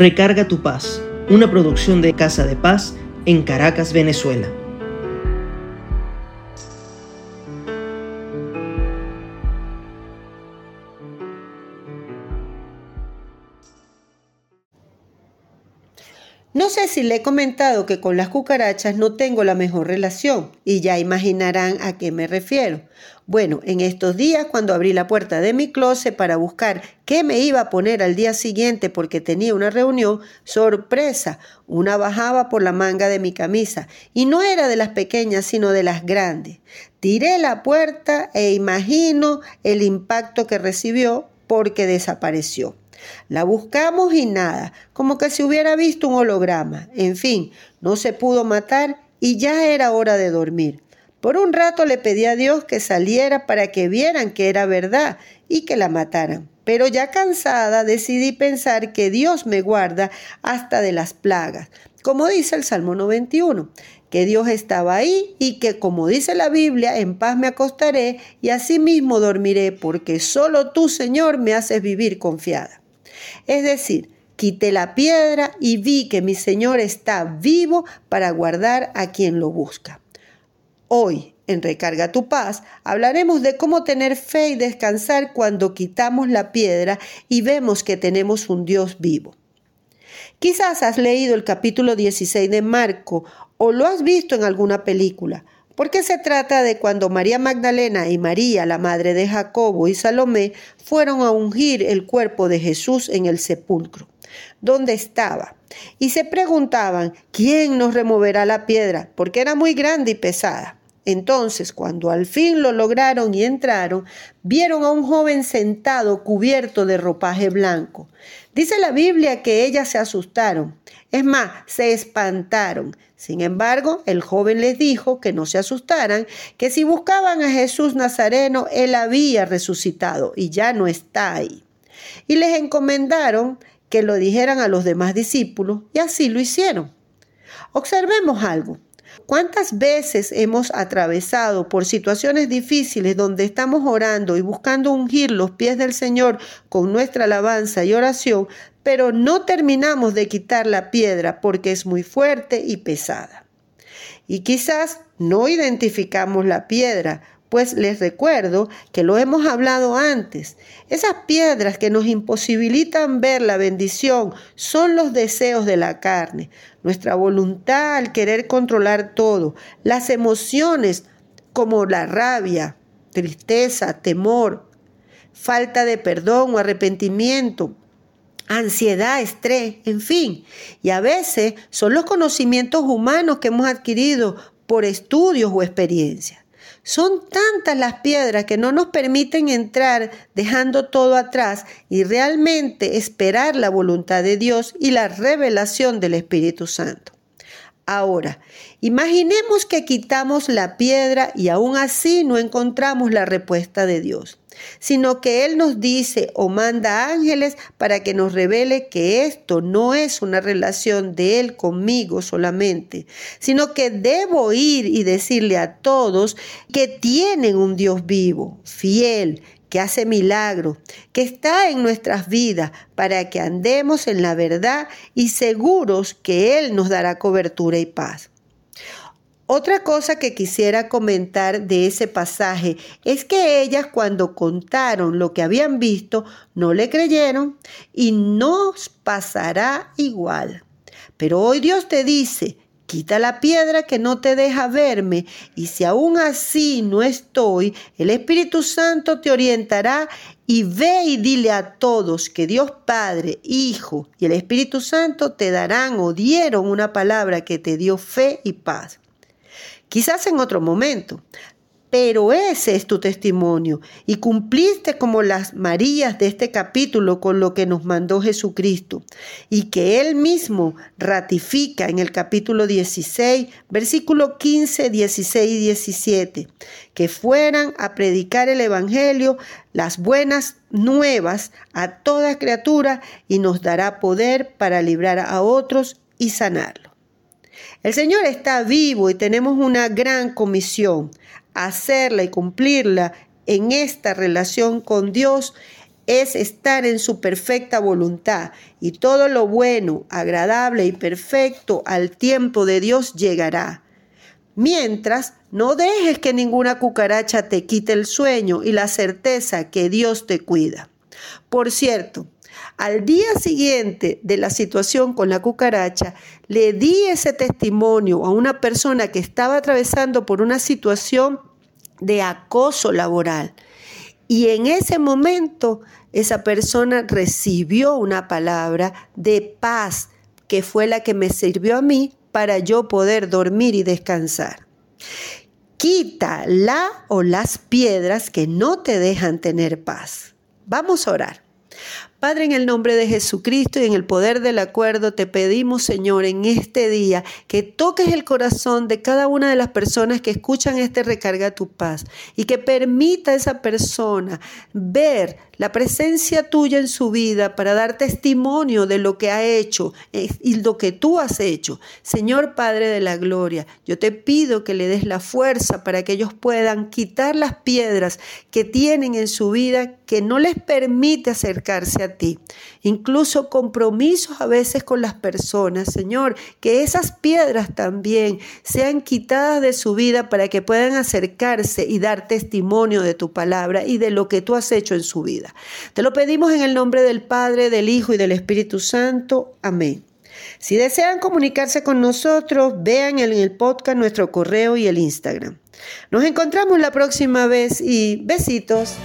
Recarga tu paz, una producción de Casa de Paz en Caracas, Venezuela. No sé si le he comentado que con las cucarachas no tengo la mejor relación y ya imaginarán a qué me refiero. Bueno, en estos días cuando abrí la puerta de mi closet para buscar qué me iba a poner al día siguiente porque tenía una reunión, sorpresa, una bajaba por la manga de mi camisa y no era de las pequeñas sino de las grandes. Tiré la puerta e imagino el impacto que recibió porque desapareció. La buscamos y nada, como que se hubiera visto un holograma. En fin, no se pudo matar y ya era hora de dormir. Por un rato le pedí a Dios que saliera para que vieran que era verdad y que la mataran. Pero ya cansada decidí pensar que Dios me guarda hasta de las plagas, como dice el Salmo 91, que Dios estaba ahí y que como dice la Biblia, en paz me acostaré y asimismo dormiré, porque solo tú, Señor, me haces vivir confiada. Es decir, quité la piedra y vi que mi Señor está vivo para guardar a quien lo busca. Hoy, en Recarga tu paz, hablaremos de cómo tener fe y descansar cuando quitamos la piedra y vemos que tenemos un Dios vivo. Quizás has leído el capítulo 16 de Marco o lo has visto en alguna película, porque se trata de cuando María Magdalena y María, la madre de Jacobo y Salomé, fueron a ungir el cuerpo de Jesús en el sepulcro, donde estaba, y se preguntaban, ¿quién nos removerá la piedra? porque era muy grande y pesada. Entonces, cuando al fin lo lograron y entraron, vieron a un joven sentado cubierto de ropaje blanco. Dice la Biblia que ellas se asustaron, es más, se espantaron. Sin embargo, el joven les dijo que no se asustaran, que si buscaban a Jesús Nazareno, él había resucitado y ya no está ahí. Y les encomendaron que lo dijeran a los demás discípulos y así lo hicieron. Observemos algo. ¿Cuántas veces hemos atravesado por situaciones difíciles donde estamos orando y buscando ungir los pies del Señor con nuestra alabanza y oración, pero no terminamos de quitar la piedra porque es muy fuerte y pesada? Y quizás no identificamos la piedra pues les recuerdo que lo hemos hablado antes. Esas piedras que nos imposibilitan ver la bendición son los deseos de la carne, nuestra voluntad al querer controlar todo, las emociones como la rabia, tristeza, temor, falta de perdón o arrepentimiento, ansiedad, estrés, en fin. Y a veces son los conocimientos humanos que hemos adquirido por estudios o experiencias. Son tantas las piedras que no nos permiten entrar dejando todo atrás y realmente esperar la voluntad de Dios y la revelación del Espíritu Santo. Ahora, imaginemos que quitamos la piedra y aún así no encontramos la respuesta de Dios, sino que Él nos dice o manda ángeles para que nos revele que esto no es una relación de Él conmigo solamente, sino que debo ir y decirle a todos que tienen un Dios vivo, fiel, que hace milagros, que está en nuestras vidas para que andemos en la verdad y seguros que Él nos dará cobertura y paz. Otra cosa que quisiera comentar de ese pasaje es que ellas cuando contaron lo que habían visto no le creyeron y nos pasará igual. Pero hoy Dios te dice, Quita la piedra que no te deja verme y si aún así no estoy, el Espíritu Santo te orientará y ve y dile a todos que Dios Padre, Hijo y el Espíritu Santo te darán o dieron una palabra que te dio fe y paz. Quizás en otro momento, pero ese es tu testimonio y cumpliste como las Marías de este capítulo con lo que nos mandó Jesucristo y que Él mismo ratifica en el capítulo 16, versículo 15, 16 y 17, que fueran a predicar el Evangelio, las buenas nuevas a toda criatura y nos dará poder para librar a otros y sanarlo. El Señor está vivo y tenemos una gran comisión, hacerla y cumplirla en esta relación con Dios es estar en su perfecta voluntad y todo lo bueno, agradable y perfecto al tiempo de Dios llegará. Mientras, no dejes que ninguna cucaracha te quite el sueño y la certeza que Dios te cuida. Por cierto, al día siguiente de la situación con la cucaracha, le di ese testimonio a una persona que estaba atravesando por una situación de acoso laboral. Y en ese momento esa persona recibió una palabra de paz que fue la que me sirvió a mí para yo poder dormir y descansar. Quita la o las piedras que no te dejan tener paz. Vamos a orar. Padre, en el nombre de Jesucristo y en el poder del acuerdo, te pedimos, Señor, en este día que toques el corazón de cada una de las personas que escuchan este recarga tu paz y que permita a esa persona ver la presencia tuya en su vida para dar testimonio de lo que ha hecho eh, y lo que tú has hecho. Señor Padre de la Gloria, yo te pido que le des la fuerza para que ellos puedan quitar las piedras que tienen en su vida que no les permite acercarse ti. Incluso compromisos a veces con las personas, Señor, que esas piedras también sean quitadas de su vida para que puedan acercarse y dar testimonio de tu palabra y de lo que tú has hecho en su vida. Te lo pedimos en el nombre del Padre, del Hijo y del Espíritu Santo. Amén. Si desean comunicarse con nosotros, vean en el podcast nuestro correo y el Instagram. Nos encontramos la próxima vez y besitos.